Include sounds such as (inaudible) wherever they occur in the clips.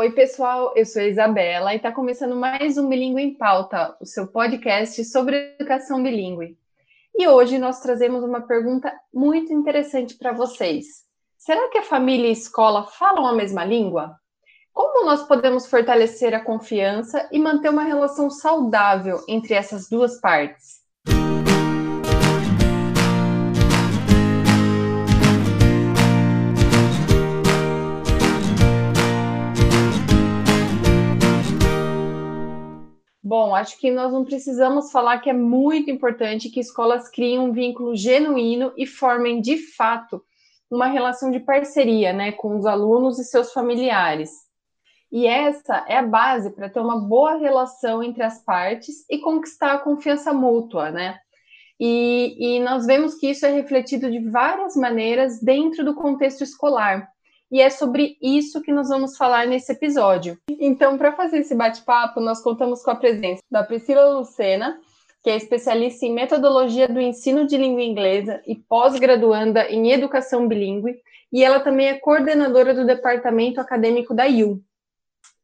Oi, pessoal, eu sou a Isabela e está começando mais um Bilingue em Pauta, o seu podcast sobre educação bilíngue. E hoje nós trazemos uma pergunta muito interessante para vocês. Será que a família e a escola falam a mesma língua? Como nós podemos fortalecer a confiança e manter uma relação saudável entre essas duas partes? Bom, acho que nós não precisamos falar que é muito importante que escolas criem um vínculo genuíno e formem de fato uma relação de parceria, né, com os alunos e seus familiares. E essa é a base para ter uma boa relação entre as partes e conquistar a confiança mútua, né? E, e nós vemos que isso é refletido de várias maneiras dentro do contexto escolar e é sobre isso que nós vamos falar nesse episódio. Então, para fazer esse bate-papo, nós contamos com a presença da Priscila Lucena, que é especialista em metodologia do ensino de língua inglesa e pós-graduanda em educação bilíngue, e ela também é coordenadora do departamento acadêmico da IU.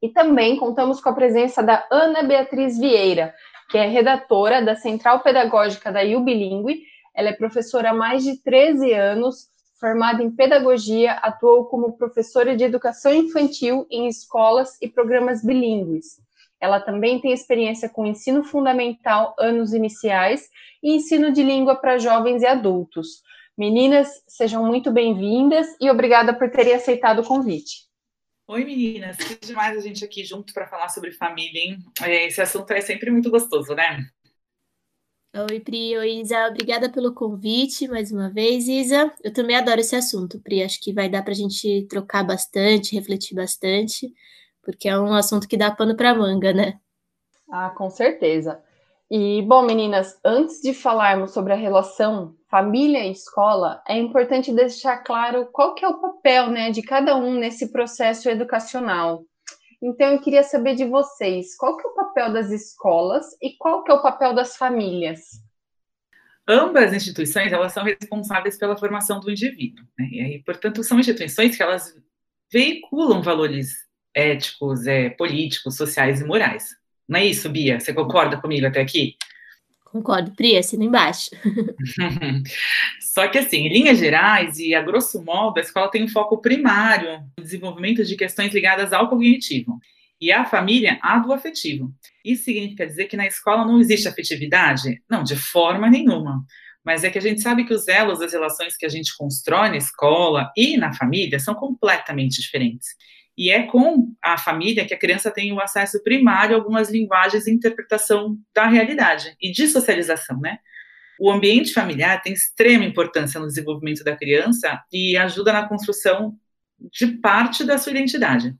E também contamos com a presença da Ana Beatriz Vieira, que é redatora da Central Pedagógica da IU Bilingue. Ela é professora há mais de 13 anos, formada em pedagogia, atuou como professora de educação infantil em escolas e programas bilíngues. Ela também tem experiência com ensino fundamental, anos iniciais, e ensino de língua para jovens e adultos. Meninas, sejam muito bem-vindas e obrigada por terem aceitado o convite. Oi, meninas, que demais a gente aqui junto para falar sobre família, hein? É, esse assunto é sempre muito gostoso, né? Oi, Pri. Oi, Isa. Obrigada pelo convite mais uma vez, Isa. Eu também adoro esse assunto, Pri. Acho que vai dar para a gente trocar bastante, refletir bastante, porque é um assunto que dá pano para manga, né? Ah, com certeza. E, bom, meninas, antes de falarmos sobre a relação família e escola, é importante deixar claro qual que é o papel né, de cada um nesse processo educacional. Então, eu queria saber de vocês, qual que é o papel das escolas e qual que é o papel das famílias? Ambas instituições, elas são responsáveis pela formação do indivíduo. Né? E aí, portanto, são instituições que elas veiculam valores éticos, é, políticos, sociais e morais. Não é isso, Bia? Você concorda comigo até aqui? Concordo, Pri, assina embaixo. (laughs) Só que, assim, em linhas gerais e a grosso modo, a escola tem um foco primário no desenvolvimento de questões ligadas ao cognitivo e a família a do afetivo. Isso significa dizer que na escola não existe afetividade? Não, de forma nenhuma. Mas é que a gente sabe que os elos das relações que a gente constrói na escola e na família são completamente diferentes. E é com a família que a criança tem o acesso primário a algumas linguagens de interpretação da realidade e de socialização, né? O ambiente familiar tem extrema importância no desenvolvimento da criança e ajuda na construção de parte da sua identidade.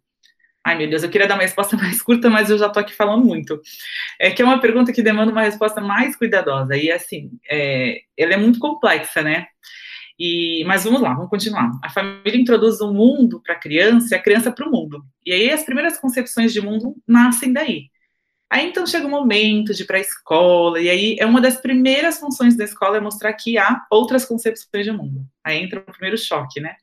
Ai, meu Deus, eu queria dar uma resposta (laughs) mais curta, mas eu já estou aqui falando muito. É que é uma pergunta que demanda uma resposta mais cuidadosa. E, assim, é, ela é muito complexa, né? E, mas vamos lá, vamos continuar. A família introduz o um mundo para a criança e a criança para o mundo. E aí as primeiras concepções de mundo nascem daí. Aí então chega o momento de ir para a escola, e aí é uma das primeiras funções da escola é mostrar que há outras concepções de mundo. Aí entra o primeiro choque, né?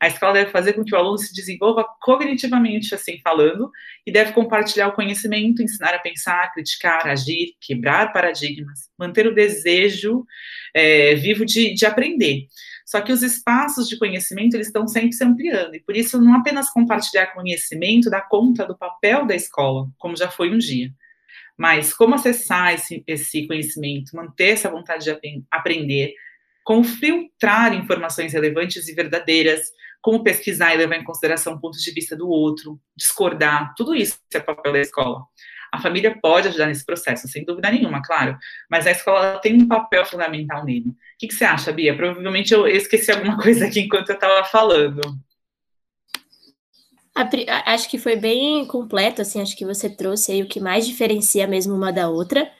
A escola deve fazer com que o aluno se desenvolva cognitivamente, assim falando, e deve compartilhar o conhecimento, ensinar a pensar, criticar, agir, quebrar paradigmas, manter o desejo é, vivo de, de aprender. Só que os espaços de conhecimento eles estão sempre se ampliando, e por isso não apenas compartilhar conhecimento dá conta do papel da escola, como já foi um dia, mas como acessar esse, esse conhecimento, manter essa vontade de aprender, como filtrar informações relevantes e verdadeiras, como pesquisar e levar em consideração pontos de vista do outro, discordar, tudo isso é papel da escola. A família pode ajudar nesse processo, sem dúvida nenhuma, claro, mas a escola tem um papel fundamental nele. O que, que você acha, Bia? Provavelmente eu esqueci alguma (laughs) coisa aqui enquanto eu estava falando. Acho que foi bem completo, assim, acho que você trouxe aí o que mais diferencia mesmo uma da outra.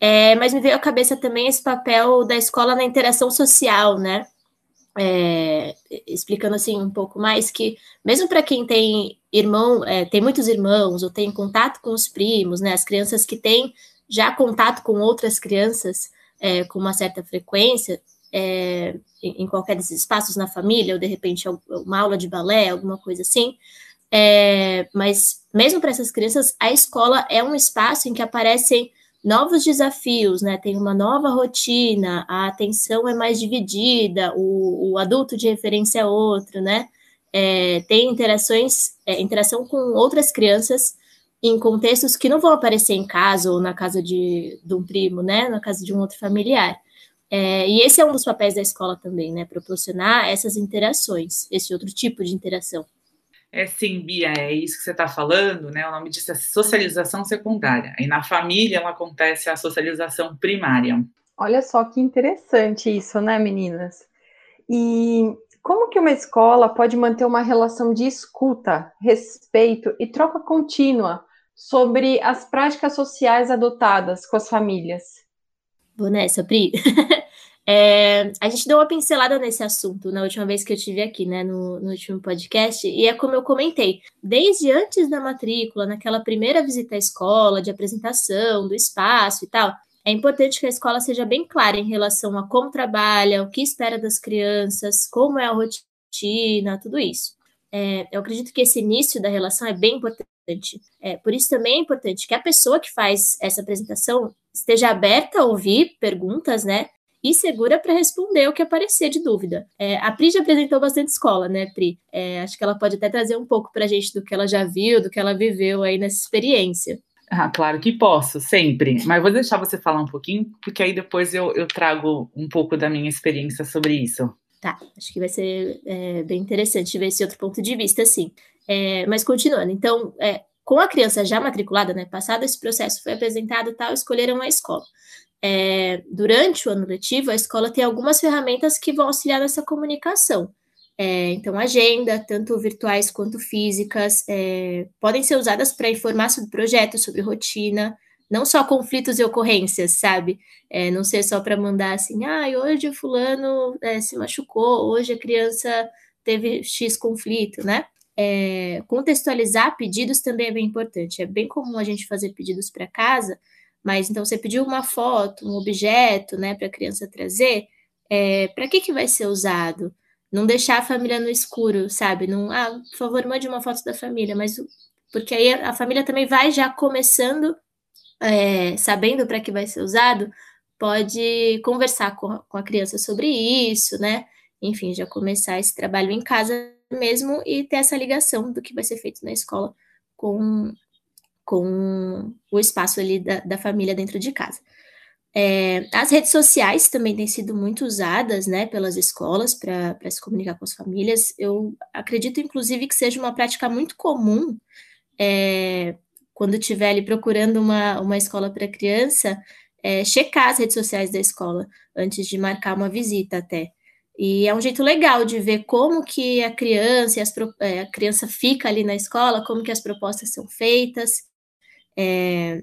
É, mas me veio à cabeça também esse papel da escola na interação social, né? É, explicando assim um pouco mais que mesmo para quem tem irmão, é, tem muitos irmãos ou tem contato com os primos, né? As crianças que têm já contato com outras crianças é, com uma certa frequência é, em, em qualquer desses espaços na família ou de repente uma aula de balé, alguma coisa assim, É, mas mesmo para essas crianças, a escola é um espaço em que aparecem novos desafios, né? Tem uma nova rotina, a atenção é mais dividida, o, o adulto de referência é outro, né? É, tem interações, é, interação com outras crianças em contextos que não vão aparecer em casa ou na casa de, de um primo, né? Na casa de um outro familiar. É, e esse é um dos papéis da escola também, né? Proporcionar essas interações, esse outro tipo de interação. É sim, Bia, é isso que você está falando, né? O nome disso é socialização secundária. E na família ela acontece a socialização primária. Olha só que interessante isso, né, meninas? E como que uma escola pode manter uma relação de escuta, respeito e troca contínua sobre as práticas sociais adotadas com as famílias? Vou nessa, Pri. (laughs) É, a gente deu uma pincelada nesse assunto na última vez que eu tive aqui, né, no, no, último podcast, e é como eu comentei, desde antes da matrícula, naquela primeira visita à escola, de apresentação, do espaço e tal, é importante que a escola seja bem clara em relação a como trabalha, o que espera das crianças, como é a rotina, tudo isso. É, eu acredito que esse início da relação é bem importante. É, por isso também é importante que a pessoa que faz essa apresentação esteja aberta a ouvir perguntas, né? E segura para responder o que aparecer de dúvida. É, a Pri já apresentou bastante escola, né, Pri? É, acho que ela pode até trazer um pouco para a gente do que ela já viu, do que ela viveu aí nessa experiência. Ah, claro que posso, sempre. Mas vou deixar você falar um pouquinho, porque aí depois eu, eu trago um pouco da minha experiência sobre isso. Tá, acho que vai ser é, bem interessante ver esse outro ponto de vista, sim. É, mas continuando, então, é, com a criança já matriculada, né, passado esse processo, foi apresentado tal, escolheram a escola é, durante o ano letivo, a escola tem algumas ferramentas que vão auxiliar nessa comunicação. É, então, agenda, tanto virtuais quanto físicas, é, podem ser usadas para informar sobre projetos, sobre rotina, não só conflitos e ocorrências, sabe? É, não ser só para mandar assim, ah, hoje o fulano é, se machucou, hoje a criança teve X conflito, né? É, contextualizar pedidos também é bem importante. É bem comum a gente fazer pedidos para casa, mas então você pediu uma foto, um objeto, né, para a criança trazer, é, para que que vai ser usado? Não deixar a família no escuro, sabe? Não, ah, por favor, mande uma foto da família, mas porque aí a família também vai já começando, é, sabendo para que vai ser usado, pode conversar com a, com a criança sobre isso, né? Enfim, já começar esse trabalho em casa mesmo e ter essa ligação do que vai ser feito na escola com com o espaço ali da, da família dentro de casa. É, as redes sociais também têm sido muito usadas né, pelas escolas para se comunicar com as famílias. Eu acredito, inclusive, que seja uma prática muito comum é, quando estiver ali procurando uma, uma escola para criança, é, checar as redes sociais da escola antes de marcar uma visita até. E é um jeito legal de ver como que a criança, as, é, a criança fica ali na escola, como que as propostas são feitas. É,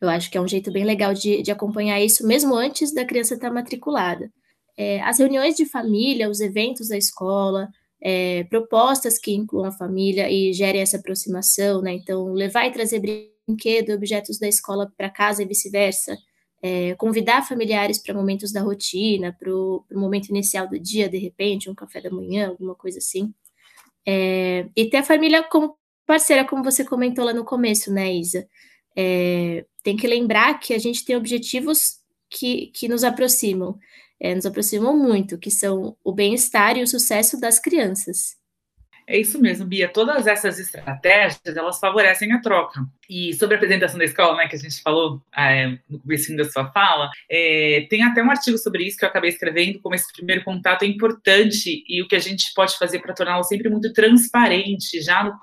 eu acho que é um jeito bem legal de, de acompanhar isso, mesmo antes da criança estar matriculada. É, as reuniões de família, os eventos da escola, é, propostas que incluam a família e gerem essa aproximação, né? Então, levar e trazer brinquedo, objetos da escola para casa e vice-versa. É, convidar familiares para momentos da rotina, para o momento inicial do dia, de repente, um café da manhã, alguma coisa assim. É, e ter a família como parceira, como você comentou lá no começo, né, Isa? É, tem que lembrar que a gente tem objetivos que, que nos aproximam, é, nos aproximam muito, que são o bem-estar e o sucesso das crianças. É isso mesmo, Bia. Todas essas estratégias, elas favorecem a troca. E sobre a apresentação da escola, né, que a gente falou é, no começo da sua fala, é, tem até um artigo sobre isso que eu acabei escrevendo, como esse primeiro contato é importante e o que a gente pode fazer para torná-lo sempre muito transparente, já no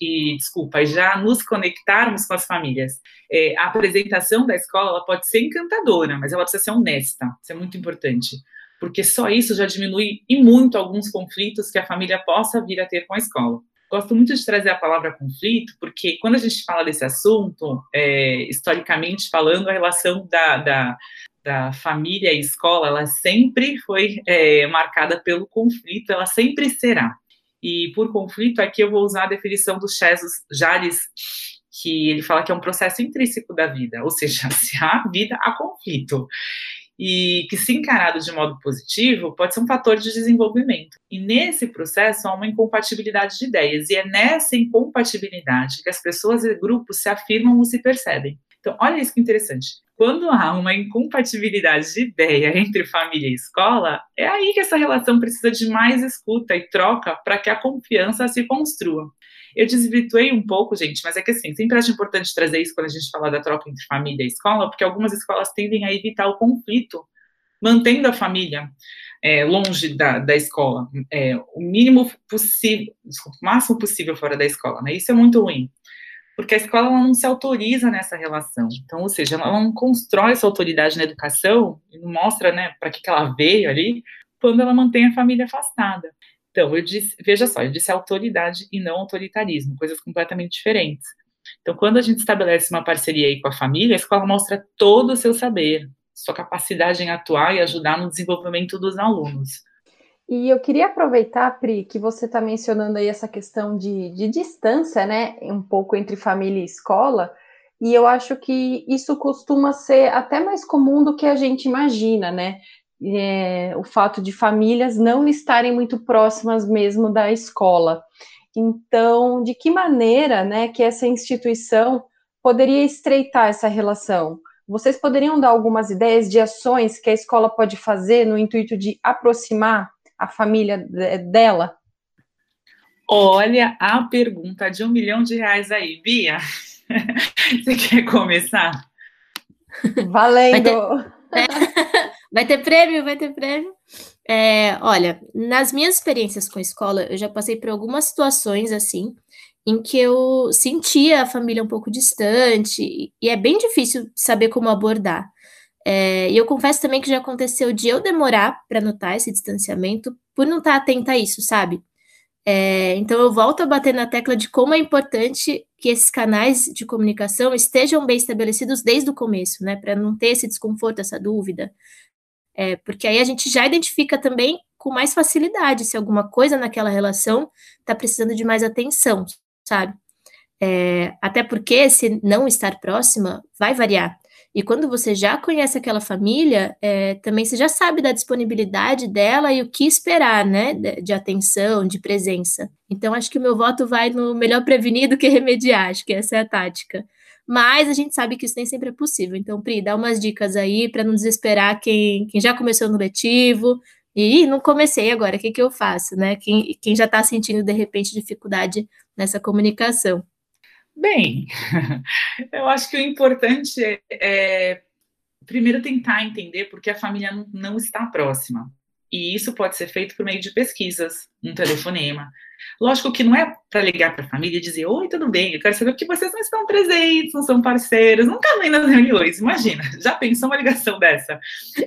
e desculpa, já nos conectarmos com as famílias. É, a apresentação da escola ela pode ser encantadora, mas ela precisa ser honesta. Isso é muito importante porque só isso já diminui e muito alguns conflitos que a família possa vir a ter com a escola. Gosto muito de trazer a palavra conflito, porque quando a gente fala desse assunto, é, historicamente falando, a relação da, da, da, família e escola, ela sempre foi é, marcada pelo conflito, ela sempre será. E por conflito, aqui eu vou usar a definição do Jesus Jales, que ele fala que é um processo intrínseco da vida, ou seja, (laughs) se há vida, há conflito. E que, se encarado de modo positivo, pode ser um fator de desenvolvimento. E nesse processo há uma incompatibilidade de ideias, e é nessa incompatibilidade que as pessoas e grupos se afirmam ou se percebem. Então, olha isso que interessante. Quando há uma incompatibilidade de ideia (laughs) entre família e escola, é aí que essa relação precisa de mais escuta e troca para que a confiança se construa. Eu desvirtuei um pouco, gente, mas é que assim, sempre acho importante trazer isso quando a gente fala da troca entre família e escola, porque algumas escolas tendem a evitar o conflito, mantendo a família é, longe da, da escola, é, o mínimo possível, desculpa, o máximo possível fora da escola, né? Isso é muito ruim porque a escola não se autoriza nessa relação. Então, ou seja, ela não constrói essa autoridade na educação não mostra, né, para que, que ela veio ali, quando ela mantém a família afastada. Então, eu disse, veja só, eu disse autoridade e não autoritarismo, coisas completamente diferentes. Então, quando a gente estabelece uma parceria aí com a família, a escola mostra todo o seu saber, sua capacidade em atuar e ajudar no desenvolvimento dos alunos. E eu queria aproveitar, Pri, que você está mencionando aí essa questão de, de distância, né, um pouco entre família e escola, e eu acho que isso costuma ser até mais comum do que a gente imagina, né? É, o fato de famílias não estarem muito próximas mesmo da escola. Então, de que maneira né, que essa instituição poderia estreitar essa relação? Vocês poderiam dar algumas ideias de ações que a escola pode fazer no intuito de aproximar a família dela? Olha a pergunta de um milhão de reais aí, Bia. (laughs) Você quer começar? Valendo! (laughs) Vai ter prêmio, vai ter prêmio. É, olha, nas minhas experiências com a escola, eu já passei por algumas situações assim, em que eu sentia a família um pouco distante, e é bem difícil saber como abordar. É, e eu confesso também que já aconteceu de eu demorar para notar esse distanciamento por não estar atenta a isso, sabe? É, então eu volto a bater na tecla de como é importante que esses canais de comunicação estejam bem estabelecidos desde o começo, né? Para não ter esse desconforto, essa dúvida. É, porque aí a gente já identifica também com mais facilidade se alguma coisa naquela relação está precisando de mais atenção, sabe? É, até porque se não estar próxima, vai variar. E quando você já conhece aquela família, é, também você já sabe da disponibilidade dela e o que esperar, né? De, de, atenção, de presença. Então, acho que o meu voto vai no melhor prevenir do que remediar, acho que essa é a tática. Mas a gente sabe que isso nem sempre é possível. Então, Pri, dá umas dicas aí para não desesperar quem, quem já começou no letivo. E não comecei agora, o que, que eu faço, né? Quem, quem já está sentindo, de repente, dificuldade nessa comunicação. Bem, (laughs) eu acho que o importante é, é primeiro tentar entender porque a família não, não está próxima. E isso pode ser feito por meio de pesquisas, um telefonema. Lógico que não é para ligar para a família e dizer: Oi, tudo bem, eu quero saber que vocês não estão presentes, não são parceiros, nunca vêm nas reuniões. Imagina, (laughs) já pensou uma ligação dessa?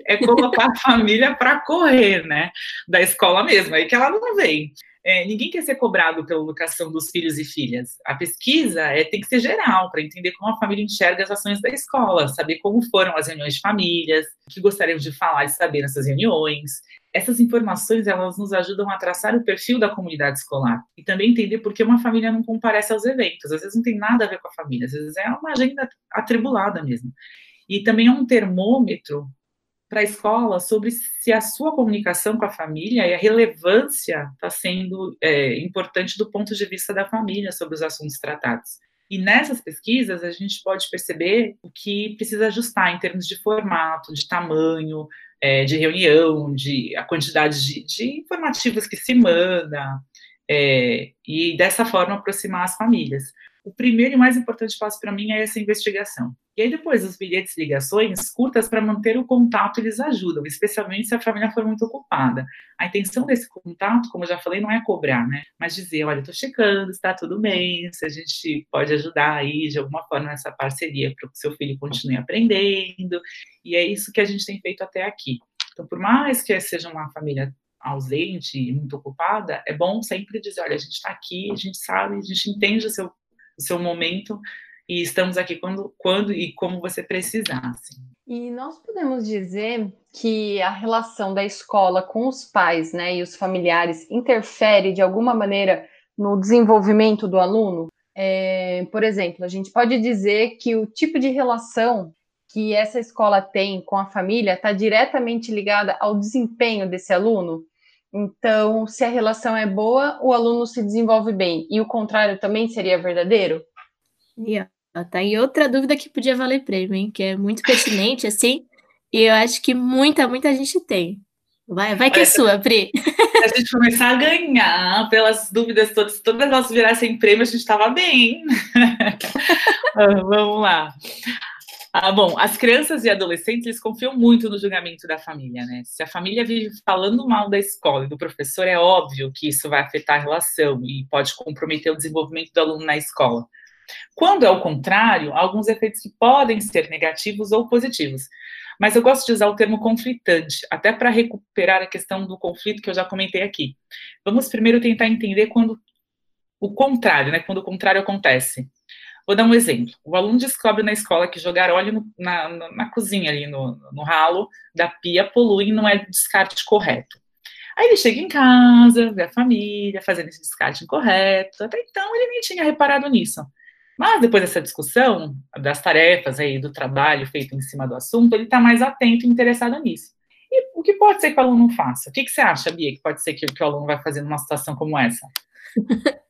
É colocar a família para correr, né? Da escola mesmo, aí que ela não vem. É, ninguém quer ser cobrado pela educação dos filhos e filhas. A pesquisa é, tem que ser geral, para entender como a família enxerga as ações da escola, saber como foram as reuniões de famílias, o que gostariam de falar e saber nessas reuniões. Essas informações elas nos ajudam a traçar o perfil da comunidade escolar e também entender por que uma família não comparece aos eventos. Às vezes não tem nada a ver com a família, às vezes é uma agenda atribulada mesmo. E também é um termômetro para a escola sobre se a sua comunicação com a família e a relevância está sendo é, importante do ponto de vista da família sobre os assuntos tratados. E nessas pesquisas a gente pode perceber o que precisa ajustar em termos de formato, de tamanho, é, de reunião, de a quantidade de, de informativos que se manda, é, e dessa forma aproximar as famílias. O primeiro e mais importante passo para mim é essa investigação. E aí depois os bilhetes e ligações curtas para manter o contato eles ajudam, especialmente se a família for muito ocupada. A intenção desse contato, como eu já falei, não é cobrar, né? Mas dizer, olha, estou checando, está tudo bem, se a gente pode ajudar aí de alguma forma nessa parceria para que seu filho continue aprendendo. E é isso que a gente tem feito até aqui. Então, por mais que seja uma família ausente e muito ocupada, é bom sempre dizer, olha, a gente está aqui, a gente sabe, a gente entende o seu o seu momento e estamos aqui quando, quando e como você precisar. Assim. E nós podemos dizer que a relação da escola com os pais né, e os familiares interfere de alguma maneira no desenvolvimento do aluno? É, por exemplo, a gente pode dizer que o tipo de relação que essa escola tem com a família está diretamente ligada ao desempenho desse aluno. Então, se a relação é boa, o aluno se desenvolve bem. E o contrário também seria verdadeiro? Yeah. Tá aí outra dúvida que podia valer prêmio, hein? Que é muito pertinente, assim, e eu acho que muita, muita gente tem. Vai, vai que é sua, Pri. Se a gente começar a ganhar pelas dúvidas todas, todas elas virassem prêmio, a gente estava bem. (laughs) Vamos lá. Ah, bom, as crianças e adolescentes eles confiam muito no julgamento da família, né? Se a família vive falando mal da escola e do professor, é óbvio que isso vai afetar a relação e pode comprometer o desenvolvimento do aluno na escola. Quando é o contrário, alguns efeitos que podem ser negativos ou positivos. Mas eu gosto de usar o termo conflitante, até para recuperar a questão do conflito que eu já comentei aqui. Vamos primeiro tentar entender quando o contrário, né? Quando o contrário acontece. Vou dar um exemplo. O aluno descobre na escola que jogar óleo no, na, na, na, cozinha ali, no, no ralo da pia, polui e não é descarte correto. Aí ele chega em casa, vê a família fazendo esse descarte incorreto. Até então ele nem tinha reparado nisso. Mas depois dessa discussão, das tarefas aí, do trabalho feito em cima do assunto, ele está mais atento e interessado nisso. E o que pode ser que o aluno faça? O que, que você acha, Bia, que pode ser que, que o aluno vai fazer numa situação como essa? (laughs)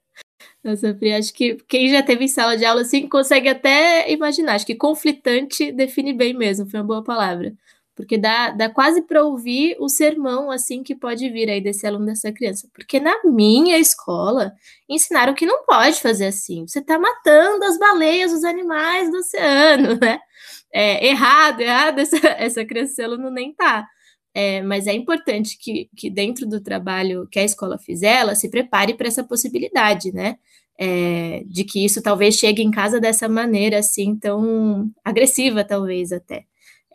Nossa, Pri, acho que quem já teve em sala de aula assim consegue até imaginar. Acho que conflitante define bem mesmo, foi uma boa palavra. Porque dá, dá quase para ouvir o sermão assim que pode vir aí desse aluno dessa criança. Porque na minha escola ensinaram que não pode fazer assim. Você está matando as baleias, os animais do oceano, (laughs) né? É, errado, errado, essa, essa criança, esse aluno nem tá. É, mas é importante que, que dentro do trabalho que a escola fizer, ela se prepare para essa possibilidade, né? É, de que isso talvez chegue em casa dessa maneira, assim, tão agressiva, talvez até.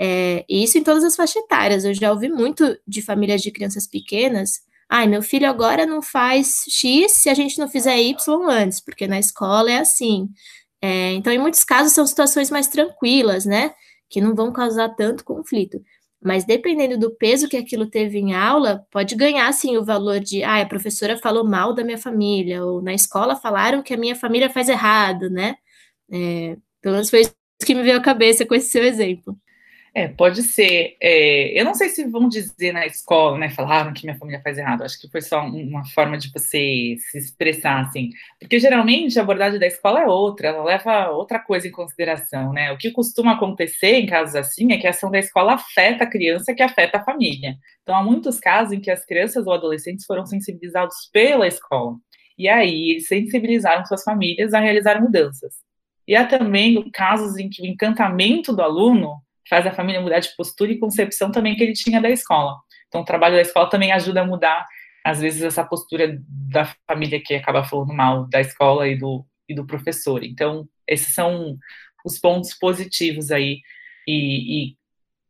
É, e isso em todas as faixas etárias. Eu já ouvi muito de famílias de crianças pequenas. Ai, meu filho agora não faz X se a gente não fizer Y antes, porque na escola é assim. É, então, em muitos casos, são situações mais tranquilas, né? Que não vão causar tanto conflito. Mas dependendo do peso que aquilo teve em aula, pode ganhar sim o valor de, ah, a professora falou mal da minha família, ou na escola falaram que a minha família faz errado, né? É, pelo menos foi isso que me veio à cabeça com esse seu exemplo. É, pode ser. É, eu não sei se vão dizer na escola, né? Falaram que minha família faz errado. Acho que foi só uma forma de você se expressar, assim. Porque geralmente a abordagem da escola é outra, ela leva outra coisa em consideração, né? O que costuma acontecer em casos assim é que a ação da escola afeta a criança que afeta a família. Então, há muitos casos em que as crianças ou adolescentes foram sensibilizados pela escola. E aí, sensibilizaram suas famílias a realizar mudanças. E há também casos em que o encantamento do aluno faz a família mudar de postura e concepção também que ele tinha da escola. Então, o trabalho da escola também ajuda a mudar, às vezes, essa postura da família que acaba falando mal da escola e do, e do professor. Então, esses são os pontos positivos aí, e, e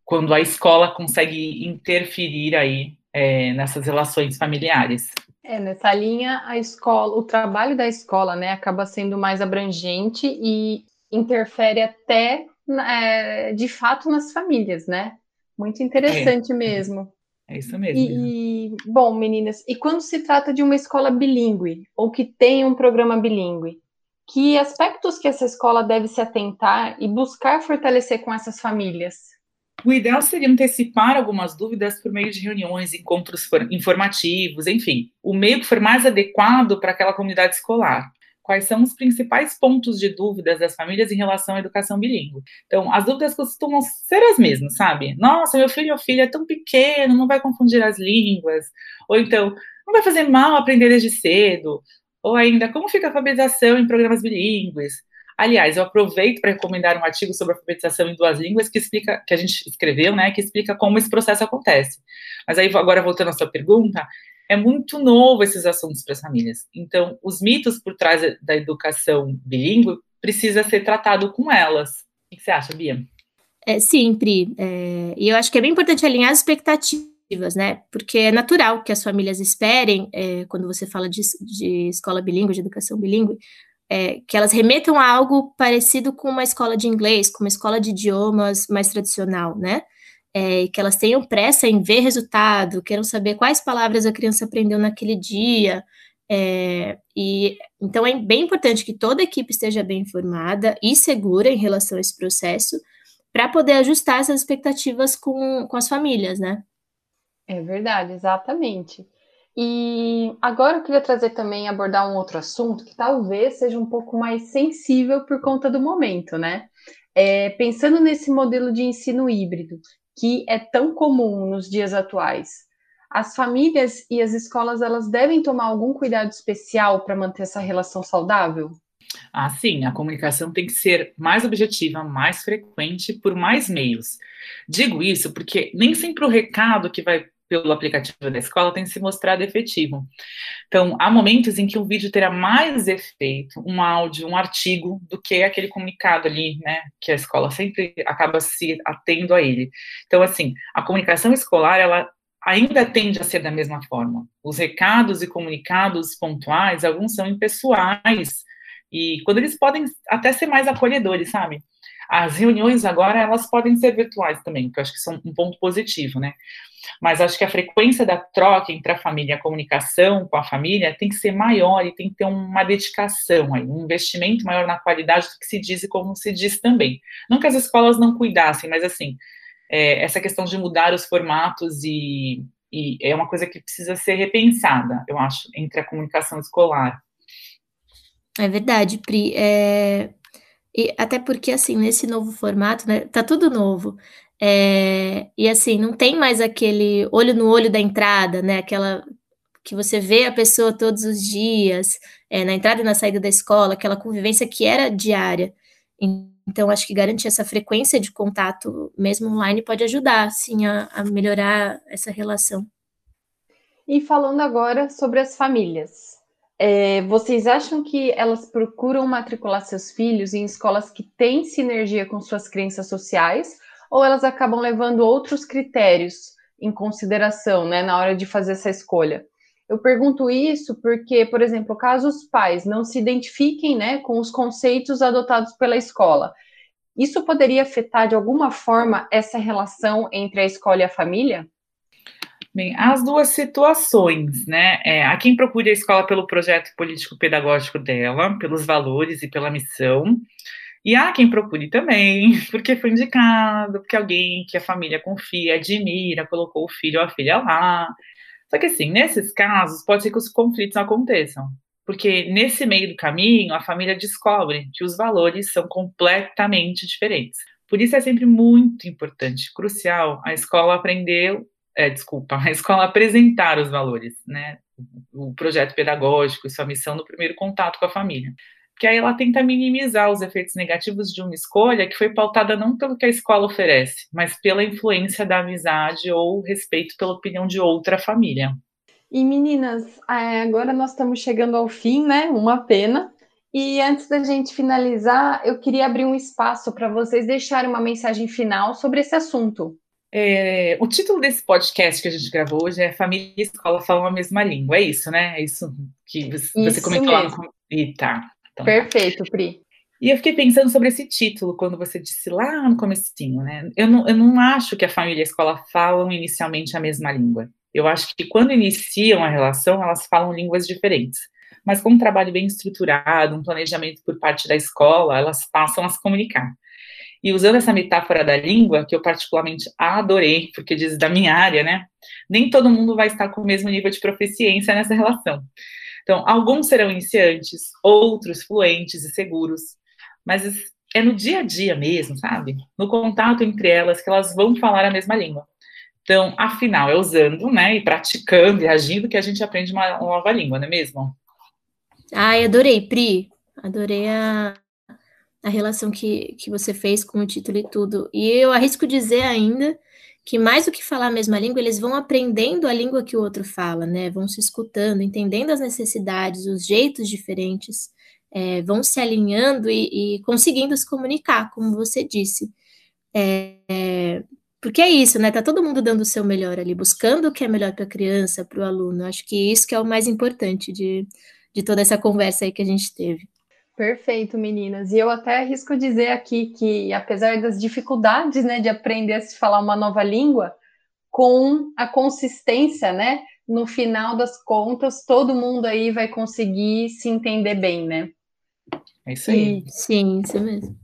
quando a escola consegue interferir aí é, nessas relações familiares. É, nessa linha, a escola, o trabalho da escola, né, acaba sendo mais abrangente e interfere até é, de fato nas famílias, né? Muito interessante é, mesmo. É isso mesmo. E, bom, meninas, e quando se trata de uma escola bilíngue, ou que tem um programa bilíngue, que aspectos que essa escola deve se atentar e buscar fortalecer com essas famílias? O ideal seria antecipar algumas dúvidas por meio de reuniões, encontros informativos, enfim, o meio que for mais adequado para aquela comunidade escolar quais são os principais pontos de dúvidas das famílias em relação à educação bilíngue. Então, as dúvidas costumam ser as mesmas, sabe? Nossa, meu filho ou filha é tão pequeno, não vai confundir as línguas. Ou então, não vai fazer mal aprender desde cedo. Ou ainda, como fica a alfabetização em programas bilíngues? Aliás, eu aproveito para recomendar um artigo sobre alfabetização em duas línguas que explica, que a gente escreveu, né, que explica como esse processo acontece. Mas aí, agora voltando à sua pergunta, é muito novo esses assuntos para as famílias. Então, os mitos por trás da educação bilíngue precisa ser tratado com elas. O que você acha, Bia? É, sim, Pri. É, e eu acho que é bem importante alinhar as expectativas, né? Porque é natural que as famílias esperem, é, quando você fala de, de escola bilíngue, de educação bilíngue, é, que elas remetam a algo parecido com uma escola de inglês, com uma escola de idiomas mais tradicional, né? É, que elas tenham pressa em ver resultado, queiram saber quais palavras a criança aprendeu naquele dia. É, e então é bem importante que toda a equipe esteja bem informada e segura em relação a esse processo, para poder ajustar essas expectativas com, com as famílias, né? É verdade, exatamente. E agora eu queria trazer também, abordar um outro assunto que talvez seja um pouco mais sensível por conta do momento, né? É, pensando nesse modelo de ensino híbrido, que é tão comum nos dias atuais, as famílias e as escolas elas devem tomar algum cuidado especial para manter essa relação saudável? Ah, sim, a comunicação tem que ser mais objetiva, mais frequente, por mais meios. Digo isso porque nem sempre o recado que vai pelo aplicativo da escola tem se mostrado efetivo. Então, há momentos em que o vídeo terá mais efeito, um áudio, um artigo, do que aquele comunicado ali, né, que a escola sempre acaba se atendo a ele. Então, assim, a comunicação escolar, ela ainda tende a ser da mesma forma. Os recados e comunicados pontuais, alguns são impessoais, e quando eles podem até ser mais acolhedores, sabe? As reuniões agora, elas podem ser virtuais também, que eu acho que são um ponto positivo, né? Mas acho que a frequência da troca entre a família, a comunicação com a família tem que ser maior e tem que ter uma dedicação aí, um investimento maior na qualidade do que se diz e como se diz também. Não que as escolas não cuidassem, mas assim, é, essa questão de mudar os formatos e, e é uma coisa que precisa ser repensada, eu acho, entre a comunicação escolar. É verdade, Pri. É, e até porque, assim, nesse novo formato, né, tá tudo novo. É, e assim, não tem mais aquele olho no olho da entrada, né? Aquela que você vê a pessoa todos os dias, é, na entrada e na saída da escola, aquela convivência que era diária. Então, acho que garantir essa frequência de contato, mesmo online, pode ajudar, sim, a, a melhorar essa relação. E falando agora sobre as famílias. É, vocês acham que elas procuram matricular seus filhos em escolas que têm sinergia com suas crenças sociais ou elas acabam levando outros critérios em consideração né, na hora de fazer essa escolha? Eu pergunto isso porque, por exemplo, caso os pais não se identifiquem né, com os conceitos adotados pela escola, isso poderia afetar de alguma forma essa relação entre a escola e a família? Bem, as duas situações, né? É, há quem procure a escola pelo projeto político-pedagógico dela, pelos valores e pela missão, e há quem procure também, (laughs) porque foi indicado, porque alguém que a família confia, admira, colocou o filho ou a filha lá. Só que, assim, nesses casos, pode ser que os conflitos aconteçam, porque nesse meio do caminho, a família descobre que os valores são completamente diferentes. Por isso é sempre muito importante, crucial, a escola aprender é, desculpa, a escola (laughs) apresentar os valores, né? O projeto pedagógico e sua missão no primeiro contato com a família. Porque aí ela tenta minimizar os efeitos negativos de uma escolha que foi pautada não pelo que a escola oferece, mas pela influência da amizade ou respeito pela opinião de outra família. E meninas, é, agora nós estamos chegando ao fim, né? Uma pena. E antes da gente finalizar, eu queria abrir um espaço para vocês deixarem uma mensagem final sobre esse assunto. É, o título desse podcast que a gente gravou hoje é Família e Escola Falam a Mesma Língua. É isso, né? É isso que você, isso comentou mesmo. lá no. E tá. Então. Perfeito, Pri. E eu fiquei pensando sobre esse título quando você disse lá no comecinho, né? Eu não, eu não acho que a família e a escola falam inicialmente a mesma língua. Eu acho que quando iniciam a relação, elas falam línguas diferentes. Mas com um trabalho bem estruturado, um planejamento por parte da escola, elas passam a se comunicar. E usando essa metáfora da língua, que eu particularmente adorei, porque diz da minha área, né? Nem todo mundo vai estar com o mesmo nível de proficiência nessa relação. Então, alguns serão iniciantes, outros fluentes e seguros, mas é no dia a dia mesmo, sabe? No contato entre elas que elas vão falar a mesma língua. Então, afinal, é usando, né, e praticando e agindo que a gente aprende uma nova língua, não é mesmo? Ai, adorei, Pri. Adorei a, a relação que, que você fez com o título e tudo. E eu arrisco dizer ainda que mais do que falar a mesma língua, eles vão aprendendo a língua que o outro fala, né? Vão se escutando, entendendo as necessidades, os jeitos diferentes, é, vão se alinhando e, e, conseguindo se comunicar, como você disse. É, é, porque é isso, né? Tá todo mundo dando o seu melhor ali, buscando o que é melhor para a criança, para o aluno. Acho que isso que é o mais importante de, de toda essa conversa aí que a gente teve. Perfeito, meninas. E eu até arrisco dizer aqui que, apesar das dificuldades né, de aprender a se falar uma nova língua, com a consistência, né? No final das contas, todo mundo aí vai conseguir se entender bem, né? É isso aí. E, sim, isso mesmo.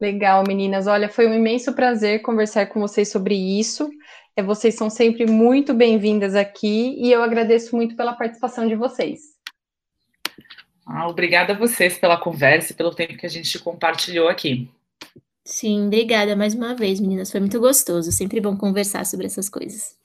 Legal, meninas. Olha, foi um imenso prazer conversar com vocês sobre isso. É, vocês são sempre muito bem-vindas aqui e eu agradeço muito pela participação de vocês. Ah, obrigada a vocês pela conversa e pelo tempo que a gente compartilhou aqui. Sim, obrigada mais uma vez, meninas. Foi muito gostoso. Sempre bom conversar sobre essas coisas.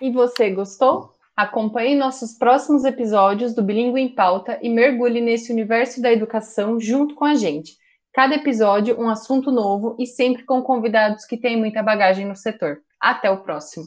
E você gostou? Acompanhe nossos próximos episódios do Bilingue em Pauta e mergulhe nesse universo da educação junto com a gente. Cada episódio, um assunto novo e sempre com convidados que têm muita bagagem no setor. Até o próximo!